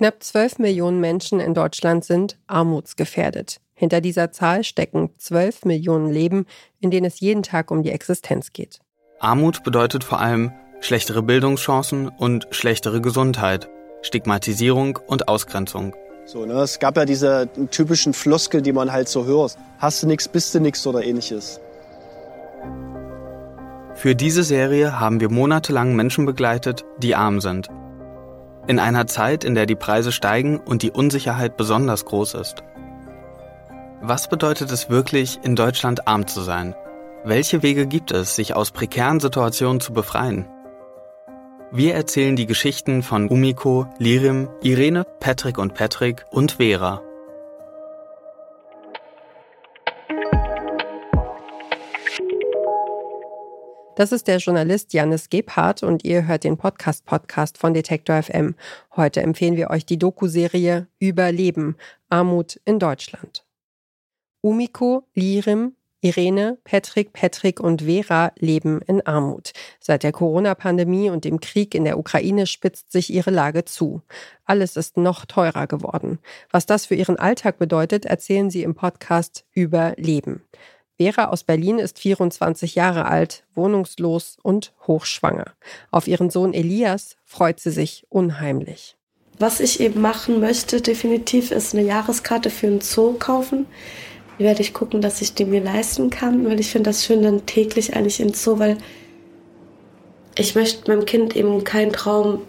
Knapp 12 Millionen Menschen in Deutschland sind armutsgefährdet. Hinter dieser Zahl stecken 12 Millionen Leben, in denen es jeden Tag um die Existenz geht. Armut bedeutet vor allem schlechtere Bildungschancen und schlechtere Gesundheit, Stigmatisierung und Ausgrenzung. So, ne? Es gab ja diese typischen Floskel, die man halt so hört. Hast du nichts, bist du nichts oder ähnliches. Für diese Serie haben wir monatelang Menschen begleitet, die arm sind. In einer Zeit, in der die Preise steigen und die Unsicherheit besonders groß ist. Was bedeutet es wirklich, in Deutschland arm zu sein? Welche Wege gibt es, sich aus prekären Situationen zu befreien? Wir erzählen die Geschichten von Umiko, Lirim, Irene, Patrick und Patrick und Vera. Das ist der Journalist Janis Gebhardt und ihr hört den Podcast Podcast von Detektor FM. Heute empfehlen wir euch die Doku-Serie Überleben, Armut in Deutschland. Umiko, Lirim, Irene, Patrick, Patrick und Vera leben in Armut. Seit der Corona-Pandemie und dem Krieg in der Ukraine spitzt sich ihre Lage zu. Alles ist noch teurer geworden. Was das für ihren Alltag bedeutet, erzählen sie im Podcast Überleben. Vera aus Berlin ist 24 Jahre alt, wohnungslos und hochschwanger. Auf ihren Sohn Elias freut sie sich unheimlich. Was ich eben machen möchte, definitiv, ist eine Jahreskarte für einen Zoo kaufen. Die werde ich gucken, dass ich die mir leisten kann, weil ich finde das schön, dann täglich eigentlich ins Zoo, weil ich möchte meinem Kind eben keinen Traum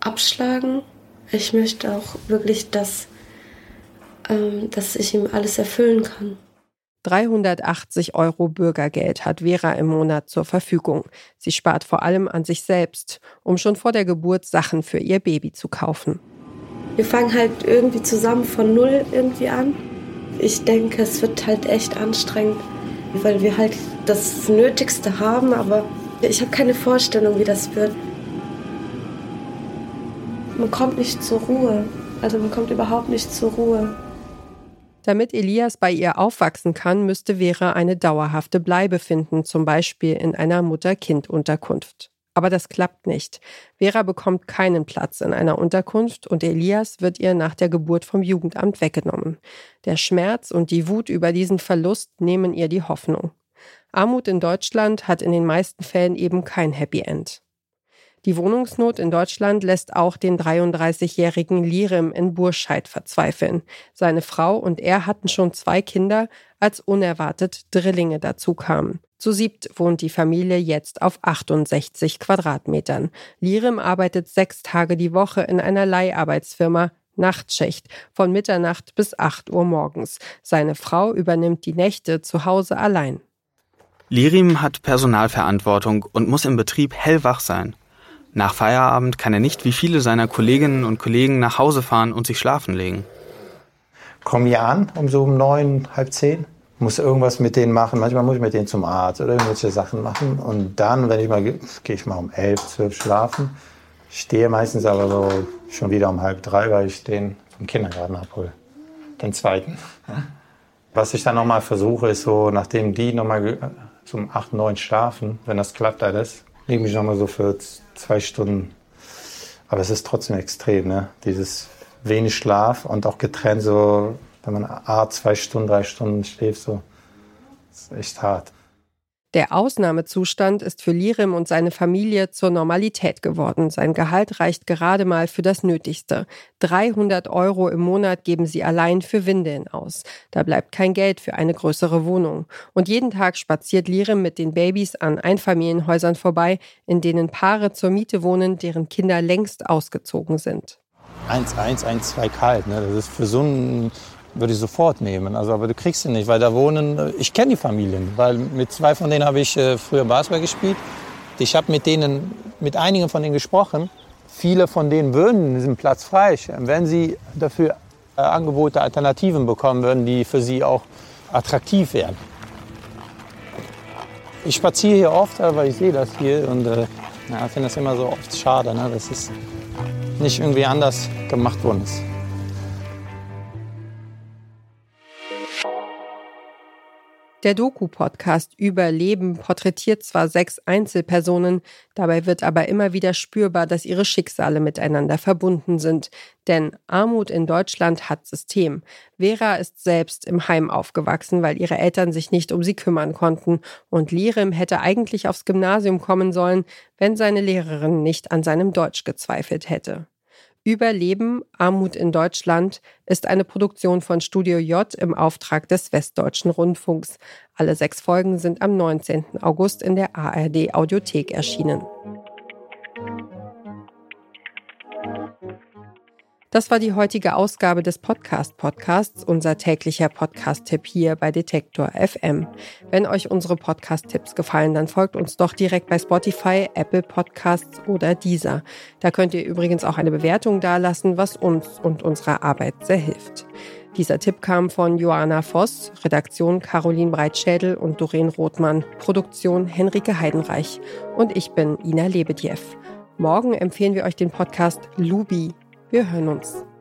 abschlagen. Ich möchte auch wirklich, dass, ähm, dass ich ihm alles erfüllen kann. 380 Euro Bürgergeld hat Vera im Monat zur Verfügung. Sie spart vor allem an sich selbst, um schon vor der Geburt Sachen für ihr Baby zu kaufen. Wir fangen halt irgendwie zusammen von Null irgendwie an. Ich denke, es wird halt echt anstrengend, weil wir halt das Nötigste haben, aber ich habe keine Vorstellung, wie das wird. Man kommt nicht zur Ruhe. Also man kommt überhaupt nicht zur Ruhe. Damit Elias bei ihr aufwachsen kann, müsste Vera eine dauerhafte Bleibe finden, zum Beispiel in einer Mutter-Kind-Unterkunft. Aber das klappt nicht. Vera bekommt keinen Platz in einer Unterkunft und Elias wird ihr nach der Geburt vom Jugendamt weggenommen. Der Schmerz und die Wut über diesen Verlust nehmen ihr die Hoffnung. Armut in Deutschland hat in den meisten Fällen eben kein Happy End. Die Wohnungsnot in Deutschland lässt auch den 33-jährigen Lirim in Burscheid verzweifeln. Seine Frau und er hatten schon zwei Kinder, als unerwartet Drillinge dazu kamen. Zu siebt wohnt die Familie jetzt auf 68 Quadratmetern. Lirim arbeitet sechs Tage die Woche in einer Leiharbeitsfirma, Nachtschicht von Mitternacht bis 8 Uhr morgens. Seine Frau übernimmt die Nächte zu Hause allein. Lirim hat Personalverantwortung und muss im Betrieb hellwach sein. Nach Feierabend kann er nicht wie viele seiner Kolleginnen und Kollegen nach Hause fahren und sich schlafen legen. Komm hier an um so um neun, halb zehn, muss irgendwas mit denen machen. Manchmal muss ich mit denen zum Arzt oder irgendwelche Sachen machen. Und dann, wenn ich mal, gehe ich mal um elf, zwölf schlafen. Stehe meistens aber so schon wieder um halb drei, weil ich den vom Kindergarten abhole. Den zweiten. Was ich dann nochmal versuche, ist so, nachdem die nochmal zum acht, neun schlafen, wenn das klappt alles, lege mich nochmal so für zwei Stunden. Aber es ist trotzdem extrem, ne? Dieses wenig Schlaf und auch getrennt so, wenn man A, zwei Stunden, drei Stunden schläft, so, ist echt hart. Der Ausnahmezustand ist für Lirim und seine Familie zur Normalität geworden. Sein Gehalt reicht gerade mal für das Nötigste. 300 Euro im Monat geben sie allein für Windeln aus. Da bleibt kein Geld für eine größere Wohnung. Und jeden Tag spaziert Lirim mit den Babys an Einfamilienhäusern vorbei, in denen Paare zur Miete wohnen, deren Kinder längst ausgezogen sind. 1, 1, 1, 2 kalt. Ne? Das ist für so einen würde ich sofort nehmen. Also, aber du kriegst sie nicht, weil da wohnen, ich kenne die Familien, weil mit zwei von denen habe ich äh, früher Basketball gespielt. Ich habe mit denen, mit einigen von denen gesprochen. Viele von denen würden diesen Platz frei, wenn sie dafür äh, Angebote, Alternativen bekommen würden, die für sie auch attraktiv wären. Ich spaziere hier oft, weil ich sehe das hier und äh, ja, finde das immer so oft schade, ne, dass es nicht irgendwie anders gemacht worden ist. Der Doku-Podcast Überleben porträtiert zwar sechs Einzelpersonen, dabei wird aber immer wieder spürbar, dass ihre Schicksale miteinander verbunden sind. Denn Armut in Deutschland hat System. Vera ist selbst im Heim aufgewachsen, weil ihre Eltern sich nicht um sie kümmern konnten. Und Lirim hätte eigentlich aufs Gymnasium kommen sollen, wenn seine Lehrerin nicht an seinem Deutsch gezweifelt hätte. Überleben, Armut in Deutschland ist eine Produktion von Studio J im Auftrag des Westdeutschen Rundfunks. Alle sechs Folgen sind am 19. August in der ARD Audiothek erschienen. Das war die heutige Ausgabe des Podcast Podcasts, unser täglicher Podcast-Tipp hier bei Detektor FM. Wenn euch unsere Podcast-Tipps gefallen, dann folgt uns doch direkt bei Spotify, Apple Podcasts oder Deezer. Da könnt ihr übrigens auch eine Bewertung dalassen, was uns und unserer Arbeit sehr hilft. Dieser Tipp kam von Joanna Voss, Redaktion Caroline Breitschädel und Doreen Rothmann, Produktion Henrike Heidenreich und ich bin Ina Lebedjew. Morgen empfehlen wir euch den Podcast Lubi wir hören uns.